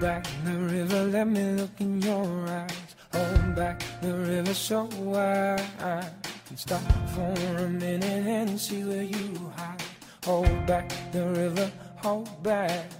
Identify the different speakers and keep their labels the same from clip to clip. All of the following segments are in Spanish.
Speaker 1: Back the river, let me look in your eyes. Hold back the river so wide can stop for a minute and see where you hide. Hold back the river, hold back.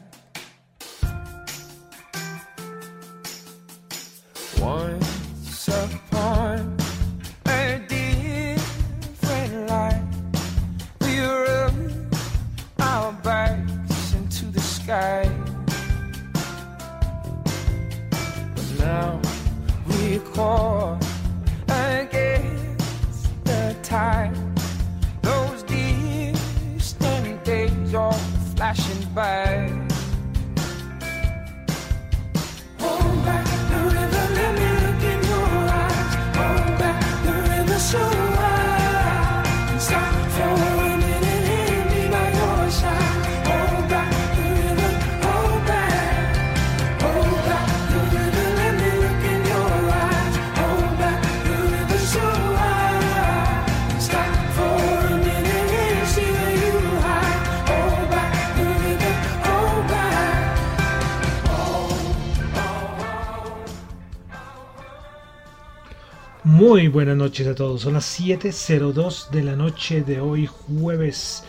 Speaker 2: Muy buenas noches a todos. Son las 7.02 de la noche de hoy, jueves,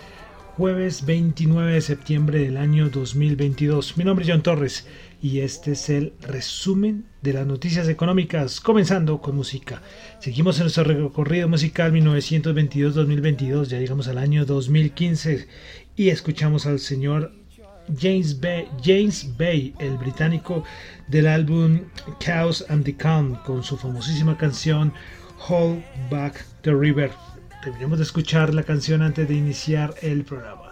Speaker 2: jueves 29 de septiembre del año 2022. Mi nombre es John Torres y este es el resumen de las noticias económicas, comenzando con música. Seguimos en nuestro recorrido musical 1922-2022, ya llegamos al año 2015 y escuchamos al señor James Bay, James Bay, el británico del álbum Chaos and the Calm, con su famosísima canción Hold Back the River. Terminamos de escuchar la canción antes de iniciar el programa.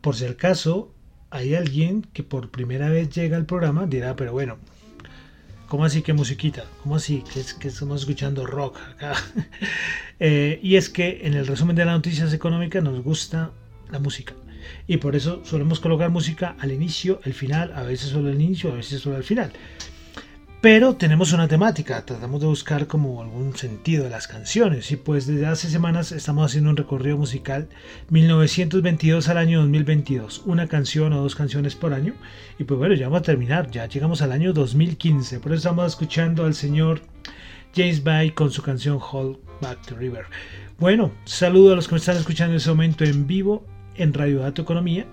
Speaker 2: Por si acaso hay alguien que por primera vez llega al programa, dirá, pero bueno, ¿cómo así que musiquita? ¿Cómo así que, es, que estamos escuchando rock acá? Eh, y es que en el resumen de las noticias económicas nos gusta la música. Y por eso solemos colocar música al inicio, al final, a veces solo al inicio, a veces solo al final. Pero tenemos una temática, tratamos de buscar como algún sentido de las canciones. Y pues desde hace semanas estamos haciendo un recorrido musical 1922 al año 2022, una canción o dos canciones por año. Y pues bueno, ya vamos a terminar, ya llegamos al año 2015, por eso estamos escuchando al señor James Bay con su canción Hold Back the River. Bueno, saludo a los que me están escuchando en este momento en vivo en Radio Dato Economía,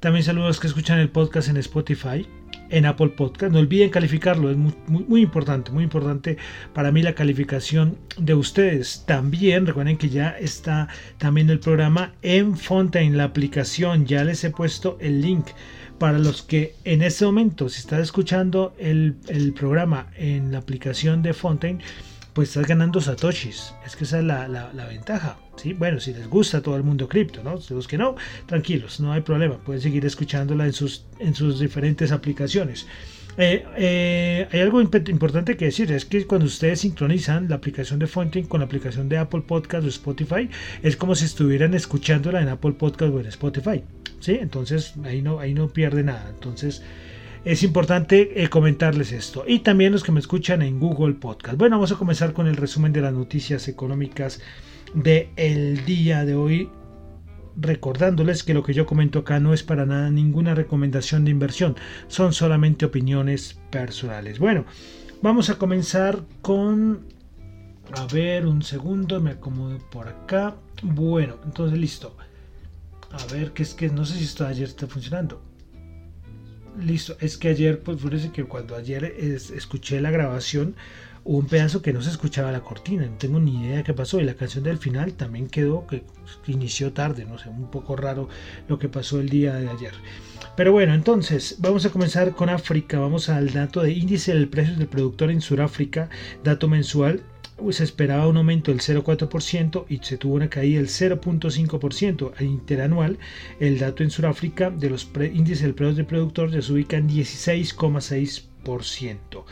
Speaker 2: también saludo a los que escuchan el podcast en Spotify en Apple Podcast. No olviden calificarlo, es muy, importante, muy importante para mí la calificación de ustedes. También recuerden que ya está también el programa en Fontaine, la aplicación. Ya les he puesto el link para los que en este momento, si estás escuchando el, el programa en la aplicación de Fontaine, pues estás ganando satoshis. Es que esa es la, la, ventaja. ¿sí? Bueno, si les gusta todo el mundo cripto, ¿no? Los que no, tranquilos, no hay problema. Pueden seguir escuchándola en sus, en sus diferentes aplicaciones. Eh, eh, hay algo importante que decir, es que cuando ustedes sincronizan la aplicación de Fontaine con la aplicación de Apple Podcast o Spotify, es como si estuvieran escuchándola en Apple Podcast o en Spotify. ¿sí? Entonces ahí no, ahí no pierde nada. Entonces es importante eh, comentarles esto. Y también los que me escuchan en Google Podcast. Bueno, vamos a comenzar con el resumen de las noticias económicas del el día de hoy. Recordándoles que lo que yo comento acá no es para nada ninguna recomendación de inversión, son solamente opiniones personales. Bueno, vamos a comenzar con... A ver, un segundo, me acomodo por acá. Bueno, entonces listo. A ver, que es que no sé si esto ayer está funcionando. Listo, es que ayer, pues fíjese que cuando ayer escuché la grabación, hubo un pedazo que no se escuchaba la cortina, no tengo ni idea qué pasó. Y la canción del final también quedó, que inició tarde, no sé, un poco raro lo que pasó el día de ayer. Pero bueno, entonces vamos a comenzar con África, vamos al dato de índice del precio del productor en Sudáfrica, dato mensual se esperaba un aumento del 0,4% y se tuvo una caída del 0,5% interanual. El dato en Sudáfrica de los índices del precio del productor ya se ubica en 16,6%.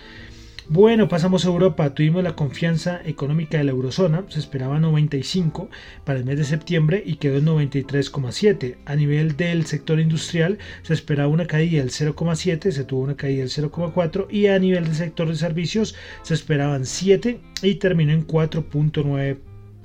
Speaker 2: Bueno, pasamos a Europa. Tuvimos la confianza económica de la eurozona. Se esperaba 95 para el mes de septiembre y quedó en 93,7. A nivel del sector industrial se esperaba una caída del 0,7, se tuvo una caída del 0,4 y a nivel del sector de servicios se esperaban 7 y terminó en 4.9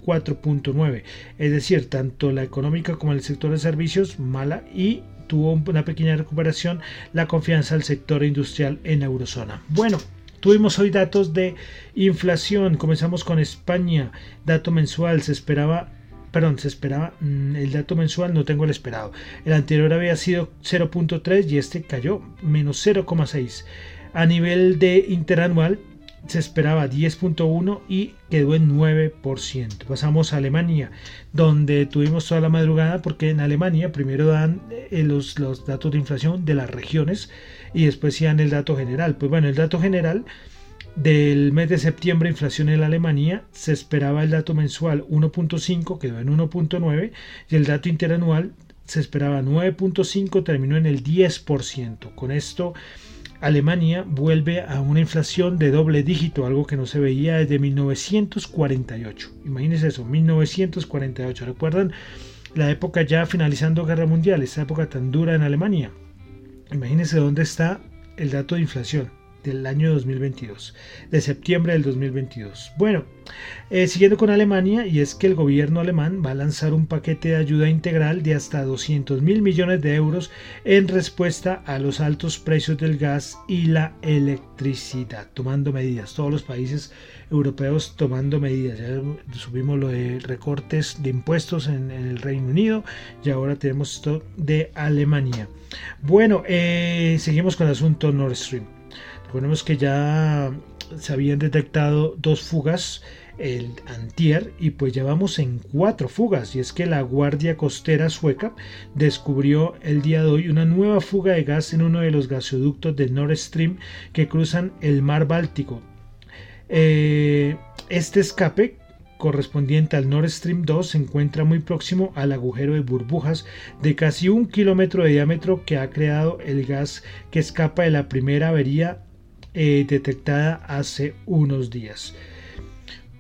Speaker 2: 4.9, es decir, tanto la económica como el sector de servicios mala y tuvo una pequeña recuperación la confianza del sector industrial en la eurozona. Bueno, Tuvimos hoy datos de inflación. Comenzamos con España. Dato mensual. Se esperaba perdón, se esperaba mm, el dato mensual, no tengo el esperado. El anterior había sido 0.3 y este cayó, menos 0,6. A nivel de interanual se esperaba 10.1 y quedó en 9%. Pasamos a Alemania, donde tuvimos toda la madrugada, porque en Alemania primero dan eh, los, los datos de inflación de las regiones y después dan el dato general. Pues bueno, el dato general del mes de septiembre, inflación en Alemania, se esperaba el dato mensual 1.5, quedó en 1.9 y el dato interanual se esperaba 9.5, terminó en el 10%. Con esto Alemania vuelve a una inflación de doble dígito, algo que no se veía desde 1948. Imagínense eso, 1948. ¿Recuerdan la época ya finalizando Guerra Mundial, esa época tan dura en Alemania? Imagínense dónde está el dato de inflación del año 2022, de septiembre del 2022. Bueno, eh, siguiendo con Alemania, y es que el gobierno alemán va a lanzar un paquete de ayuda integral de hasta 200 mil millones de euros en respuesta a los altos precios del gas y la electricidad, tomando medidas. Todos los países europeos tomando medidas. Ya subimos lo de recortes de impuestos en, el Reino Unido y ahora tenemos esto de Alemania. Bueno, eh, seguimos con el asunto Nord Stream. Recordemos que ya se habían detectado dos fugas el antier y pues ya vamos en cuatro fugas y es que la Guardia Costera sueca descubrió el día de hoy una nueva fuga de gas en uno de los gasoductos de Nord Stream que cruzan el mar Báltico. Eh, este escape correspondiente al Nord Stream 2 se encuentra muy próximo al agujero de burbujas de casi un kilómetro de diámetro que ha creado el gas que escapa de la primera avería eh, detectada hace unos días.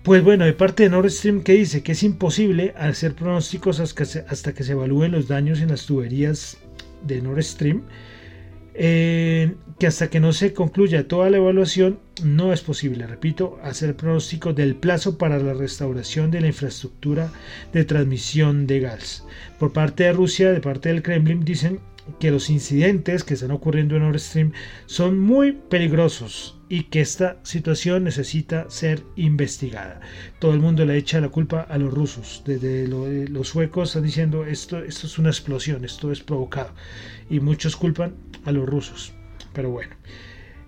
Speaker 2: Pues bueno, de parte de Nord Stream que dice que es imposible hacer pronósticos hasta que se evalúen los daños en las tuberías de Nord Stream, eh, que hasta que no se concluya toda la evaluación no es posible, repito, hacer pronósticos del plazo para la restauración de la infraestructura de transmisión de gas. Por parte de Rusia, de parte del Kremlin, dicen que los incidentes que están ocurriendo en Nord Stream son muy peligrosos y que esta situación necesita ser investigada. Todo el mundo le echa la culpa a los rusos. Desde los suecos están diciendo esto, esto es una explosión, esto es provocado. Y muchos culpan a los rusos. pero bueno.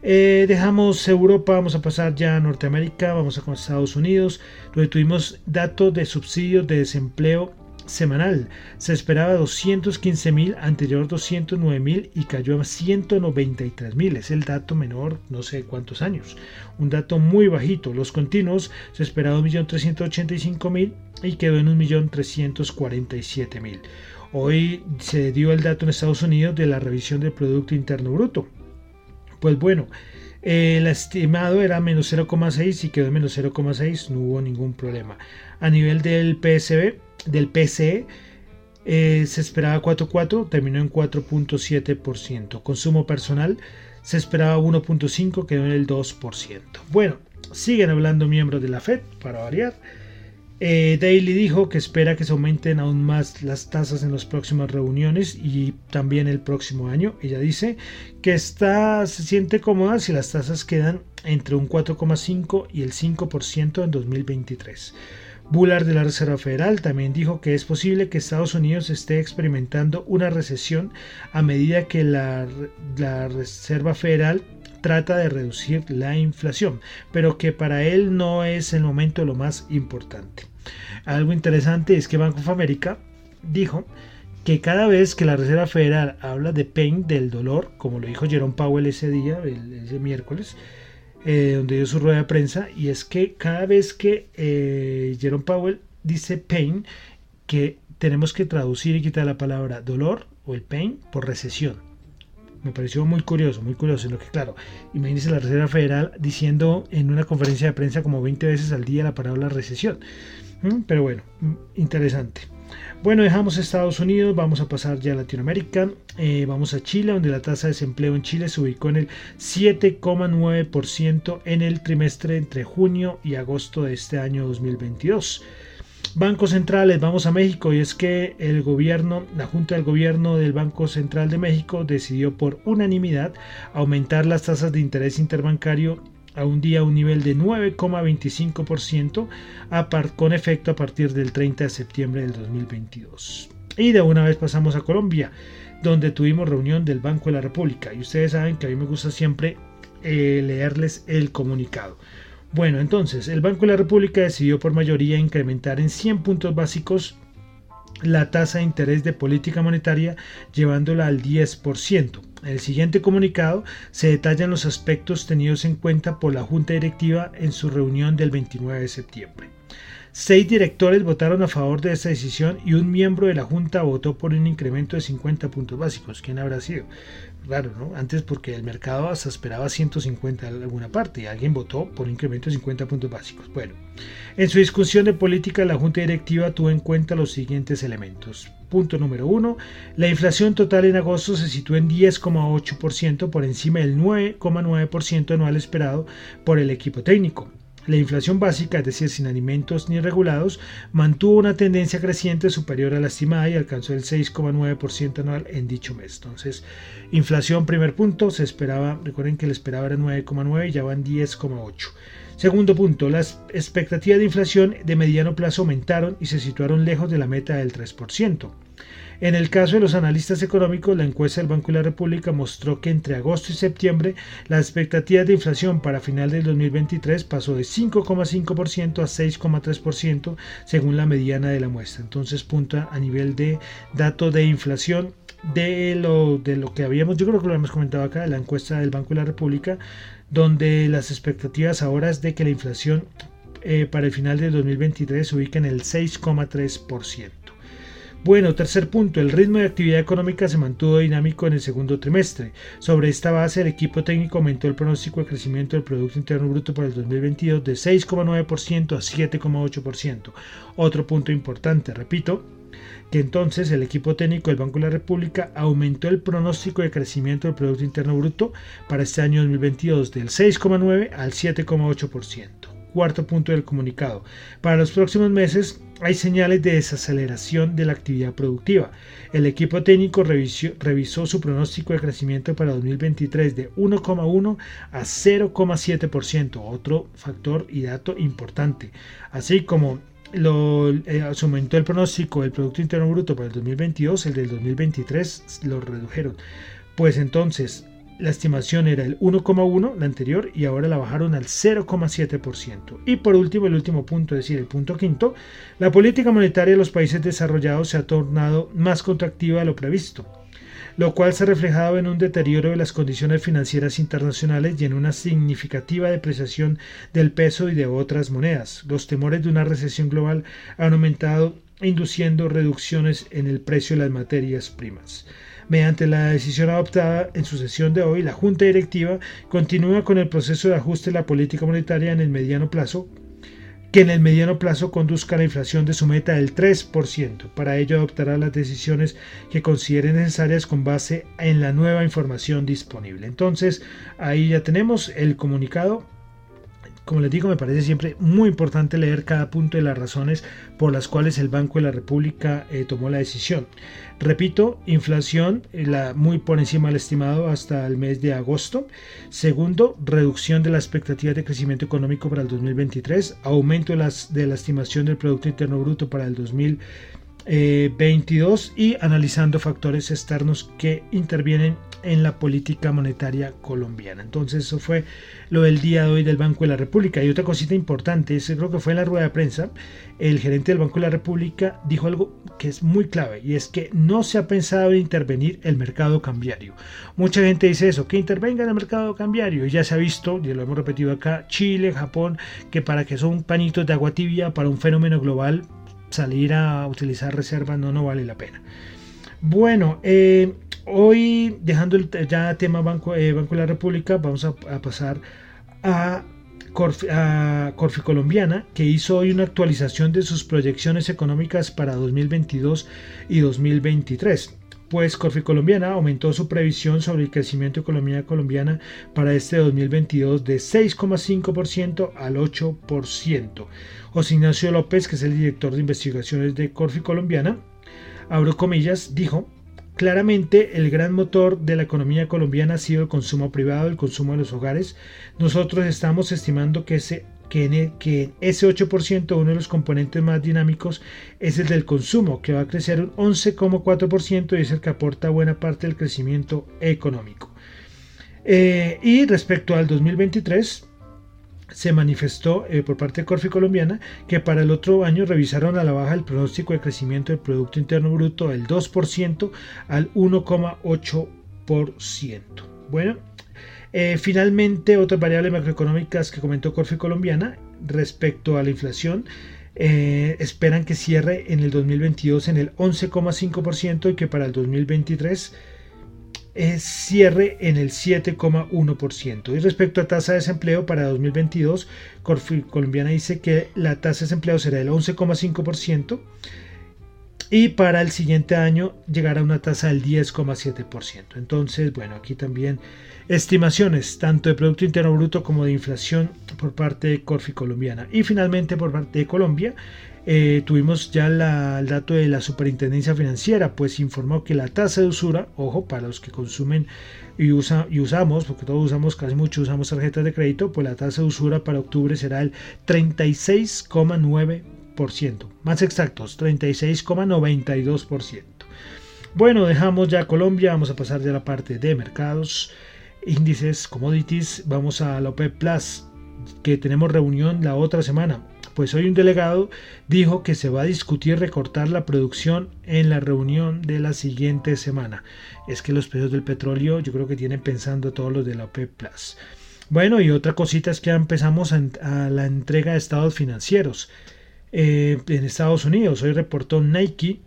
Speaker 2: Eh, dejamos Europa, vamos a pasar ya a Norteamérica, vamos a con Estados Unidos, donde tuvimos datos de subsidios de desempleo semanal. Se esperaba 215 mil, anterior 209 mil y cayó a 193 mil. Es el dato menor, no sé cuántos años. Un dato muy bajito. Los continuos se esperaba 1.385.000 y quedó en 1.347.000. Hoy se dio el dato en Estados Unidos de la revisión del Producto Interno Bruto. Pues bueno, el estimado era menos 0,6 y quedó en menos 0,6, no hubo ningún problema. A nivel del PSB, del PCE eh, se esperaba 4.4, terminó en 4.7%. Consumo personal se esperaba 1.5, quedó en el 2%. Bueno, siguen hablando miembros de la Fed, para variar. Eh, dijo que espera que se aumenten aún más las tasas en las próximas reuniones y también el próximo año. Ella dice que está, se siente cómoda si las tasas quedan entre un 4,5 y el 5% en 2023. Bullard de la Reserva Federal también dijo que es posible que Estados Unidos esté experimentando una recesión a medida que la, Reserva Federal trata de reducir la inflación, pero que para él no es el momento lo más importante. Algo interesante es que Bank of America dijo que cada vez que la Reserva Federal habla de pain, del dolor, como lo dijo Jerome Powell ese día, ese miércoles, eh, donde dio su rueda de prensa, y es que cada vez que eh, Jerome Powell dice pain, que tenemos que traducir y quitar la palabra dolor o el pain por recesión. Me pareció muy curioso, muy curioso, lo que claro, imagínense la Reserva Federal diciendo en una conferencia de prensa como 20 veces al día la palabra recesión. Mm, pero bueno, mm, interesante. Bueno, dejamos Estados Unidos, vamos a pasar ya a Latinoamérica, eh, vamos a Chile, donde la tasa de desempleo en Chile se ubicó en el 7,9% en el trimestre entre junio y agosto de este año 2022. Bancos centrales, vamos a México y es que el gobierno, la Junta del Gobierno del Banco Central de México decidió por unanimidad aumentar las tasas de interés interbancario a un día un nivel de 9,25% con efecto a partir del 30 de septiembre del 2022. Y de una vez pasamos a Colombia, donde tuvimos reunión del Banco de la República. Y ustedes saben que a mí me gusta siempre eh, leerles el comunicado. Bueno, entonces, el Banco de la República decidió por mayoría incrementar en 100 puntos básicos la tasa de interés de política monetaria llevándola al 10%. En el siguiente comunicado se detallan los aspectos tenidos en cuenta por la Junta Directiva en su reunión del 29 de septiembre. Seis directores votaron a favor de esta decisión y un miembro de la Junta votó por un incremento de 50 puntos básicos. ¿Quién habrá sido? Claro, ¿no? Antes porque el mercado hasta esperaba 150 en alguna parte y alguien votó por un incremento de 50 puntos básicos. Bueno, en su discusión de política la Junta Directiva tuvo en cuenta los siguientes elementos. Punto número uno, la inflación total en agosto se sitúa en 10,8% por encima del 9,9% anual esperado por el equipo técnico. La inflación básica, es decir, sin alimentos ni regulados, mantuvo una tendencia creciente superior a la estimada y alcanzó el 6,9% anual en dicho mes. Entonces, inflación, primer punto, se esperaba, recuerden que el esperaba era 9,9 y ya van 10,8. Segundo punto, las expectativas de inflación de mediano plazo aumentaron y se situaron lejos de la meta del 3%. En el caso de los analistas económicos, la encuesta del Banco de la República mostró que entre agosto y septiembre las expectativas de inflación para final del 2023 pasó de 5,5% a 6,3% según la mediana de la muestra. Entonces, punta a nivel de dato de inflación de lo, de lo que habíamos, yo creo que lo hemos comentado acá, la encuesta del Banco de la República, donde las expectativas ahora es de que la inflación eh, para el final del 2023 se ubique en el 6,3%. Bueno, tercer punto, el ritmo de actividad económica se mantuvo dinámico en el segundo trimestre. Sobre esta base, el equipo técnico aumentó el pronóstico de crecimiento del Producto Interno Bruto para el 2022 de 6,9% a 7,8%. Otro punto importante, repito, que entonces el equipo técnico del Banco de la República aumentó el pronóstico de crecimiento del Producto Interno Bruto para este año 2022 del 6,9 al 7,8%. Cuarto punto del comunicado. Para los próximos meses hay señales de desaceleración de la actividad productiva. El equipo técnico revisó, su pronóstico de crecimiento para 2023 de 1,1 a 0,7%, otro factor y dato importante. Así como lo, eh, aumentó el pronóstico del Producto Interno Bruto para el 2022, el del 2023 lo redujeron. Pues entonces, la estimación era el 1,1 la anterior y ahora la bajaron al 0,7%. Y por último, el último punto, es decir, el punto quinto, la política monetaria de los países desarrollados se ha tornado más contractiva de lo previsto lo cual se ha reflejado en un deterioro de las condiciones financieras internacionales y en una significativa depreciación del peso y de otras monedas. Los temores de una recesión global han aumentado, induciendo reducciones en el precio de las materias primas. Mediante la decisión adoptada en su sesión de hoy, la Junta Directiva continúa con el proceso de ajuste de la política monetaria en el mediano plazo, que en el mediano plazo conduzca a la inflación de su meta del 3%. Para ello adoptará las decisiones que considere necesarias con base en la nueva información disponible. Entonces, ahí ya tenemos el comunicado como les digo, me parece siempre muy importante leer cada punto de las razones por las cuales el Banco de la República eh, tomó la decisión. Repito, inflación eh, la, muy por encima del estimado hasta el mes de agosto. Segundo, reducción de la expectativa de crecimiento económico para el 2023. Aumento de, las, la estimación del Producto Interno Bruto para el 2022 eh, y analizando factores externos que intervienen en la política monetaria colombiana. Entonces eso fue lo del día de hoy del Banco de la República. Y otra cosita importante, creo que fue en la rueda de prensa, el gerente del Banco de la República dijo algo que es muy clave y es que no se ha pensado en intervenir el mercado cambiario. Mucha gente dice eso, que intervenga en el mercado cambiario. Y ya se ha visto, y lo hemos repetido acá, Chile, Japón, que para que son panitos de agua tibia para un fenómeno global, salir a utilizar reservas no, no vale la pena. Bueno, eh, Hoy, dejando el ya tema Banco, eh, Banco de la República, vamos a, pasar a Corfi, Colombiana, que hizo hoy una actualización de sus proyecciones económicas para 2022 y 2023. Pues Corfi Colombiana aumentó su previsión sobre el crecimiento de economía colombiana para este 2022 de 6,5% al 8%. José Ignacio López, que es el director de investigaciones de Corfi Colombiana, abro comillas, dijo Claramente el gran motor de la economía colombiana ha sido el consumo privado, el consumo de los hogares. Nosotros estamos estimando que ese, que, e, que ese 8%, uno de los componentes más dinámicos, es el del consumo, que va a crecer un 11,4% y es el que aporta buena parte del crecimiento económico. Eh, y respecto al 2023, se manifestó eh, por parte de Corfi Colombiana que para el otro año revisaron a la baja el pronóstico de crecimiento del Producto Interno Bruto del 2% al 1,8%. Bueno, eh, finalmente otras variables macroeconómicas que comentó Corfi Colombiana respecto a la inflación. Eh, esperan que cierre en el 2022 en el 11,5% y que para el 2023 es cierre en el 7,1%. Y respecto a tasa de desempleo para 2022, Corfi Colombiana dice que la tasa de desempleo será del 11,5% y para el siguiente año llegará a una tasa del 10,7%. Entonces, bueno, aquí también estimaciones tanto de Producto Interno Bruto como de inflación por parte de Corfi Colombiana. Y finalmente por parte de Colombia, eh, tuvimos ya el dato de la Superintendencia Financiera, pues informó que la tasa de usura, ojo, para los que consumen y, usa, y usamos, porque todos usamos, casi mucho usamos tarjetas de crédito, pues la tasa de usura para octubre será el 36,9%. Más exactos, 36,92%. Bueno, dejamos ya Colombia, vamos a pasar ya a la parte de mercados, índices, commodities, vamos a la OPEP Plus, que tenemos reunión la otra semana pues hoy un delegado dijo que se va a discutir recortar la producción en la reunión de la siguiente semana. Es que los precios del petróleo yo creo que tienen pensando todos los de la OPEP Plus. Bueno, y otra cosita es que ya empezamos a, la entrega de estados financieros. Eh, en Estados Unidos, hoy reportó Nike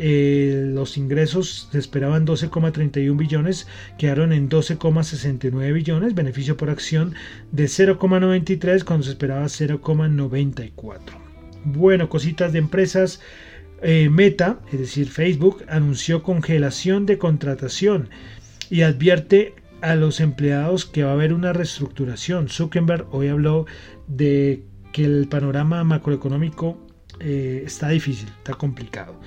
Speaker 2: eh, los ingresos se esperaban 12,31 billones, quedaron en 12,69 billones, beneficio por acción de 0,93 cuando se esperaba 0,94. Bueno, cositas de empresas. Eh, Meta, es decir, Facebook, anunció congelación de contratación y advierte a los empleados que va a haber una reestructuración. Zuckerberg hoy habló de que el panorama macroeconómico eh, está difícil, está complicado.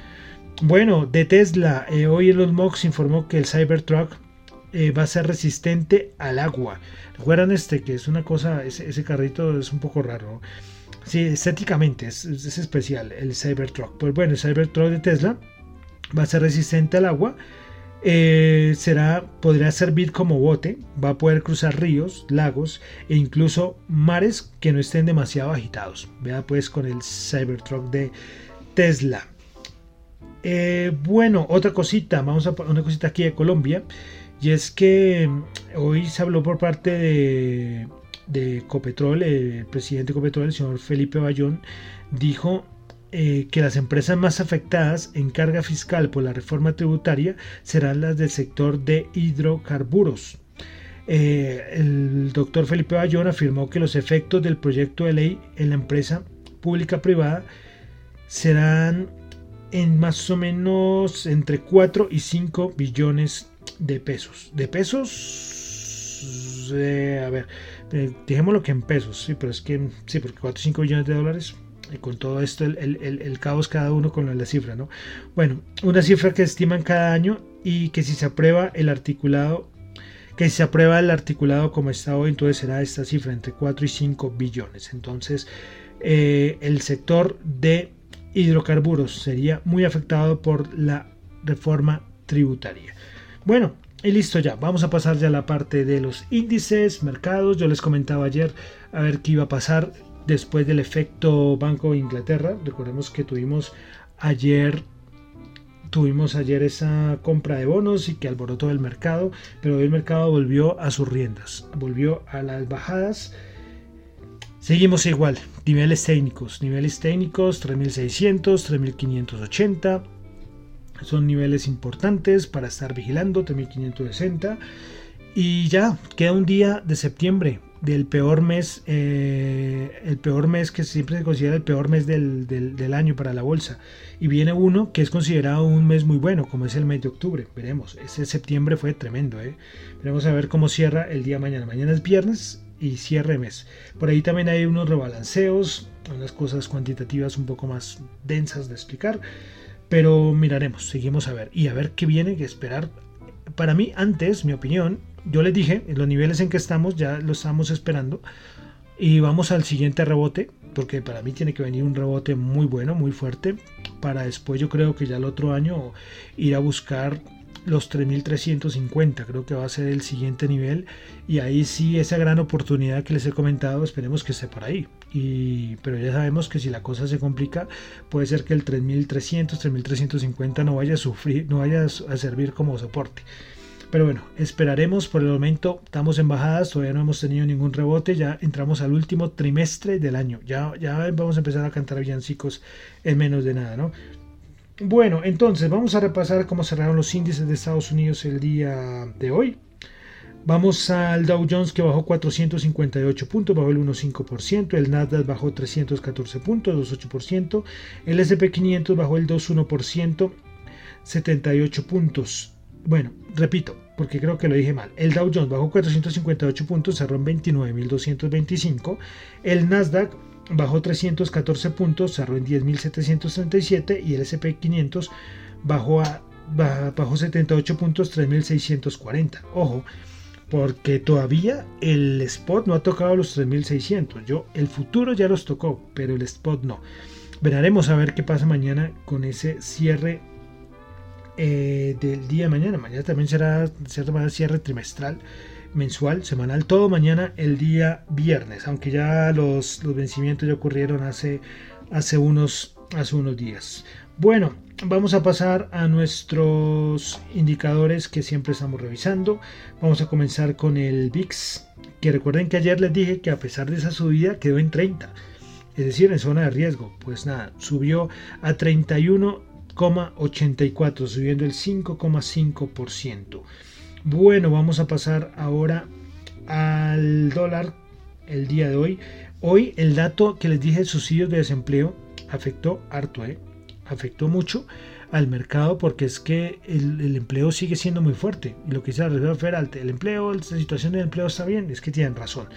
Speaker 2: Bueno, de Tesla, eh, hoy Elon Musk informó que el Cybertruck eh, va a ser resistente al agua. Recuerdan este que es una cosa, ese, carrito es un poco raro. Sí, estéticamente es, especial el Cybertruck. Pues bueno, el Cybertruck de Tesla va a ser resistente al agua eh, será, podrá servir como bote, va a poder cruzar ríos, lagos e incluso mares que no estén demasiado agitados. Vea pues con el Cybertruck de Tesla. Eh, bueno, otra cosita, vamos a una cosita aquí de Colombia. Y es que mm, hoy se habló por parte de, de Copetrol, el presidente de Copetrol, el señor Felipe Bayón, dijo eh, que las empresas más afectadas en carga fiscal por la reforma tributaria serán las del sector de hidrocarburos. Eh, el doctor Felipe Bayón afirmó que los efectos del proyecto de ley en la empresa pública privada serán en más o menos entre 4 y 5 billones de pesos. De pesos, eh, a ver, dijémoslo que en pesos, sí, pero es que sí, porque 4 o 5 billones de dólares con todo esto, el, caos cada uno con la cifra, ¿no? Bueno, una cifra que estiman cada año y que si se aprueba el articulado, que si se aprueba el articulado como está hoy, entonces será esta cifra entre 4 y 5 billones. Entonces, eh, el sector de hidrocarburos sería muy afectado por la reforma tributaria. Bueno, y listo ya, vamos a pasar ya a la parte de los índices, mercados. Yo les comentaba ayer a ver qué iba a pasar después del efecto Banco de Inglaterra. Recordemos que tuvimos ayer tuvimos ayer esa compra de bonos y que alborotó el mercado, pero hoy el mercado volvió a sus riendas, volvió a las bajadas. Seguimos igual, niveles técnicos, niveles técnicos 3600, 3580, son niveles importantes para estar vigilando, 3560 y ya queda un día de septiembre, del peor mes, eh, el peor mes que siempre se considera el peor mes del, del, año para la bolsa. Y viene uno que es considerado un mes muy bueno, como es el mes de octubre. Veremos, ese septiembre fue tremendo. ¿eh? Veremos a ver cómo cierra el día mañana. Mañana es viernes y cierre mes. Por ahí también hay unos rebalanceos, unas cosas cuantitativas un poco más densas de explicar. Pero miraremos, seguimos a ver. Y a ver qué viene que esperar. Para mí, antes, mi opinión, yo les dije, los niveles en que estamos ya lo estamos esperando. Y vamos al siguiente rebote, porque para mí tiene que venir un rebote muy bueno, muy fuerte, para después yo creo que ya el otro año ir a buscar los 3350, creo que va a ser el siguiente nivel y ahí sí esa gran oportunidad que les he comentado, esperemos que esté por ahí. Y, pero ya sabemos que si la cosa se complica, puede ser que el 3300, 3350 no vaya a sufrir, no vaya a servir como soporte. Pero bueno, esperaremos por el momento. Estamos en bajadas, todavía no hemos tenido ningún rebote. Ya entramos al último trimestre del año. Ya, ya vamos a empezar a cantar villancicos en menos de nada, ¿no? Bueno, entonces vamos a repasar cómo cerraron los índices de Estados Unidos el día de hoy. Vamos al Dow Jones que bajó 458 puntos, bajó el 1,5%, el Nasdaq bajó 314 puntos, 2,8%, el SP 500 bajó el 2,1%, 78 puntos. Bueno, repito, porque creo que lo dije mal. El Dow Jones bajó 458 puntos, cerró en 29.225. El Nasdaq bajó 314 puntos, cerró en 10.737 y el SP 500 bajó, a, bajó 78 puntos, 3.640. Ojo, porque todavía el spot no ha tocado los 3.600. Yo, el futuro ya los tocó, pero el spot no. Veremos a ver qué pasa mañana con ese cierre eh, del día de mañana. Mañana también será cierta manera cierre trimestral, mensual, semanal, todo mañana el día viernes, aunque ya los, los vencimientos ya ocurrieron hace, hace, unos, hace unos días. Bueno, vamos a pasar a nuestros indicadores que siempre estamos revisando. Vamos a comenzar con el VIX, que recuerden que ayer les dije que a pesar de esa subida quedó en 30, es decir, en zona de riesgo. Pues nada, subió a 31 84, subiendo el 5,5%. Bueno, vamos a pasar ahora al dólar el día de hoy. Hoy el dato que les dije, subsidios de desempleo, afectó harto, ¿eh? afectó mucho al mercado porque es que el, empleo sigue siendo muy fuerte. Y lo que dice la Reserva Federal, el empleo, la situación del empleo está bien, es que tienen razón.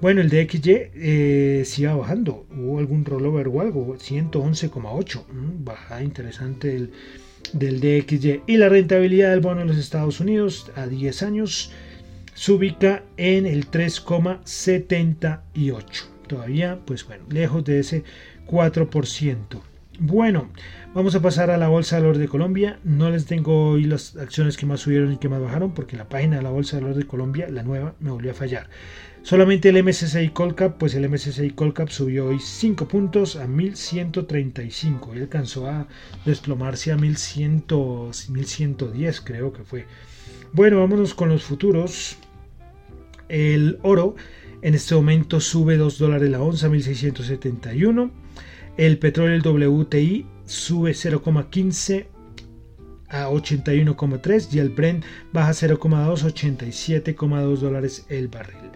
Speaker 2: Bueno, el DXY eh, sigue bajando. Hubo algún rollover o algo, 111,8. Mm, bajada interesante del, del DXY. Y la rentabilidad del bono en los Estados Unidos a 10 años se ubica en el 3,78. Todavía, pues bueno, lejos de ese 4%. Bueno, vamos a pasar a la Bolsa de Valores de Colombia. No les tengo hoy las acciones que más subieron y que más bajaron porque la página de la Bolsa de Valores de Colombia, la nueva, me volvió a fallar. Solamente el MSCI Colcap, pues el MSCI Colcap subió hoy 5 puntos a 1135 y alcanzó a desplomarse a 1100, 1110 creo que fue. Bueno, vámonos con los futuros. El oro en este momento sube 2 dólares la onza, 1671. El petróleo, WTI, sube 0,15 a 81,3 y el Brent baja 0,2, 87,2 dólares el barril.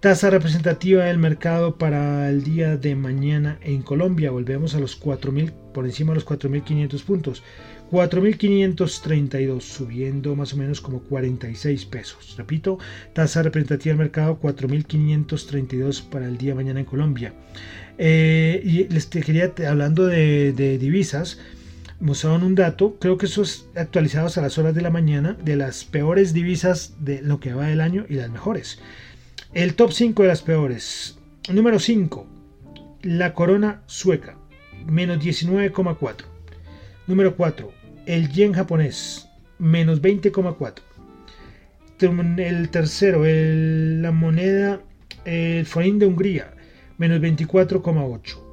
Speaker 2: Tasa representativa del mercado para el día de mañana en Colombia. Volvemos a los 4.000, por encima de los 4.500 puntos. 4.532, subiendo más o menos como 46 pesos. Repito, tasa representativa del mercado 4.532 para el día de mañana en Colombia. Eh, y les quería, hablando de, de divisas, mostraron un dato, creo que eso es actualizado a las horas de la mañana, de las peores divisas de lo que va del año y las mejores. El top 5 de las peores. Número 5. La corona sueca. Menos 19,4. Número 4. El yen japonés. Menos 20,4. El tercero. la moneda. El forín de Hungría. Menos 24,8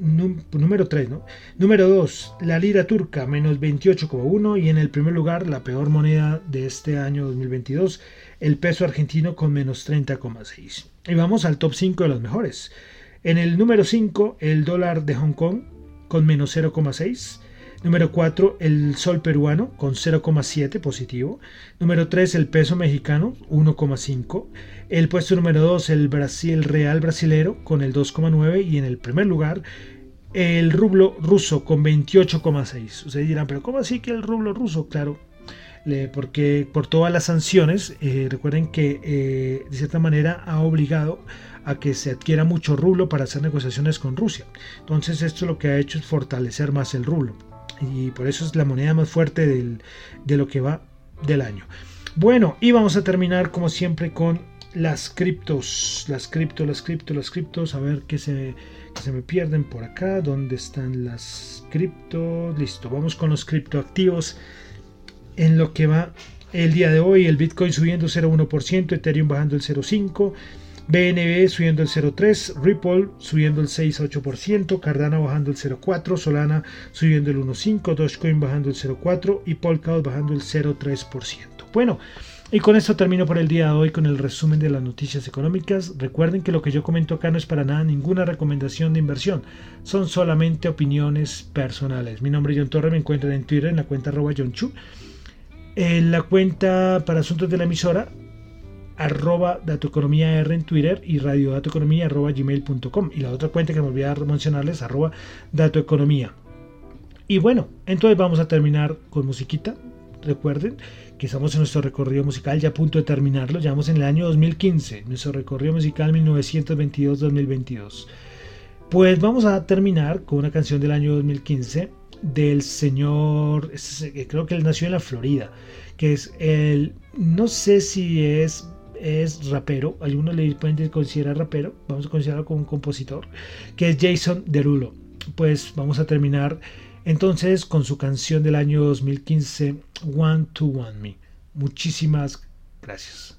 Speaker 2: número 3, ¿no? Número 2, la lira turca, menos 28,1. Y en el primer lugar, la peor moneda de este año 2022, el peso argentino con menos 30,6. Y vamos al top 5 de los mejores. En el número 5, el dólar de Hong Kong con menos 0,6. Número 4, el sol peruano con 0,7 positivo. Número 3, el peso mexicano 1,5. El puesto número 2, el Brasil real brasilero con el 2,9. Y en el primer lugar, el rublo ruso con 28,6. Ustedes dirán, pero ¿cómo así que el rublo ruso? Claro, porque por todas las sanciones, eh, recuerden que eh, de cierta manera ha obligado a que se adquiera mucho rublo para hacer negociaciones con Rusia. Entonces esto lo que ha hecho es fortalecer más el rublo y por eso es la moneda más fuerte de lo que va del año. Bueno, y vamos a terminar como siempre con las criptos, las criptos, las criptos, las criptos, a ver qué se, se me pierden por acá, dónde están las criptos, listo, vamos con los criptoactivos. En lo que va el día de hoy, el Bitcoin subiendo 0,1%, Ethereum bajando el 0,5%, BNB subiendo el 0,3%, Ripple subiendo el 6,8%, Cardano bajando el 0,4%, Solana subiendo el 1,5%, Dogecoin bajando el 0,4% y Polkadot bajando el 0,3%. Bueno, y con esto termino por el día de hoy con el resumen de las noticias económicas. Recuerden que lo que yo comento acá no es para nada ninguna recomendación de inversión, son solamente opiniones personales. Mi nombre es John Torre, me encuentran en Twitter en la cuenta arroba John Chu. En la cuenta para asuntos de la emisora arroba datoeconomía R en Twitter y radiodatoeconomía arroba gmail.com y la otra cuenta que me olvidé mencionarles arroba datoeconomía. Y bueno, entonces vamos a terminar con musiquita. Recuerden que estamos en nuestro recorrido musical ya a punto de terminarlo. Llevamos en el año 2015, nuestro recorrido musical 1922-2022. Pues vamos a terminar con una canción del año 2015 del señor, creo que él nació en la Florida, que es el, no sé si es es rapero, algunos le pueden considerar rapero, vamos a considerarlo como un compositor, que es Jason Derulo. Pues vamos a terminar entonces con su canción del año 2015, One to One Me. Muchísimas gracias.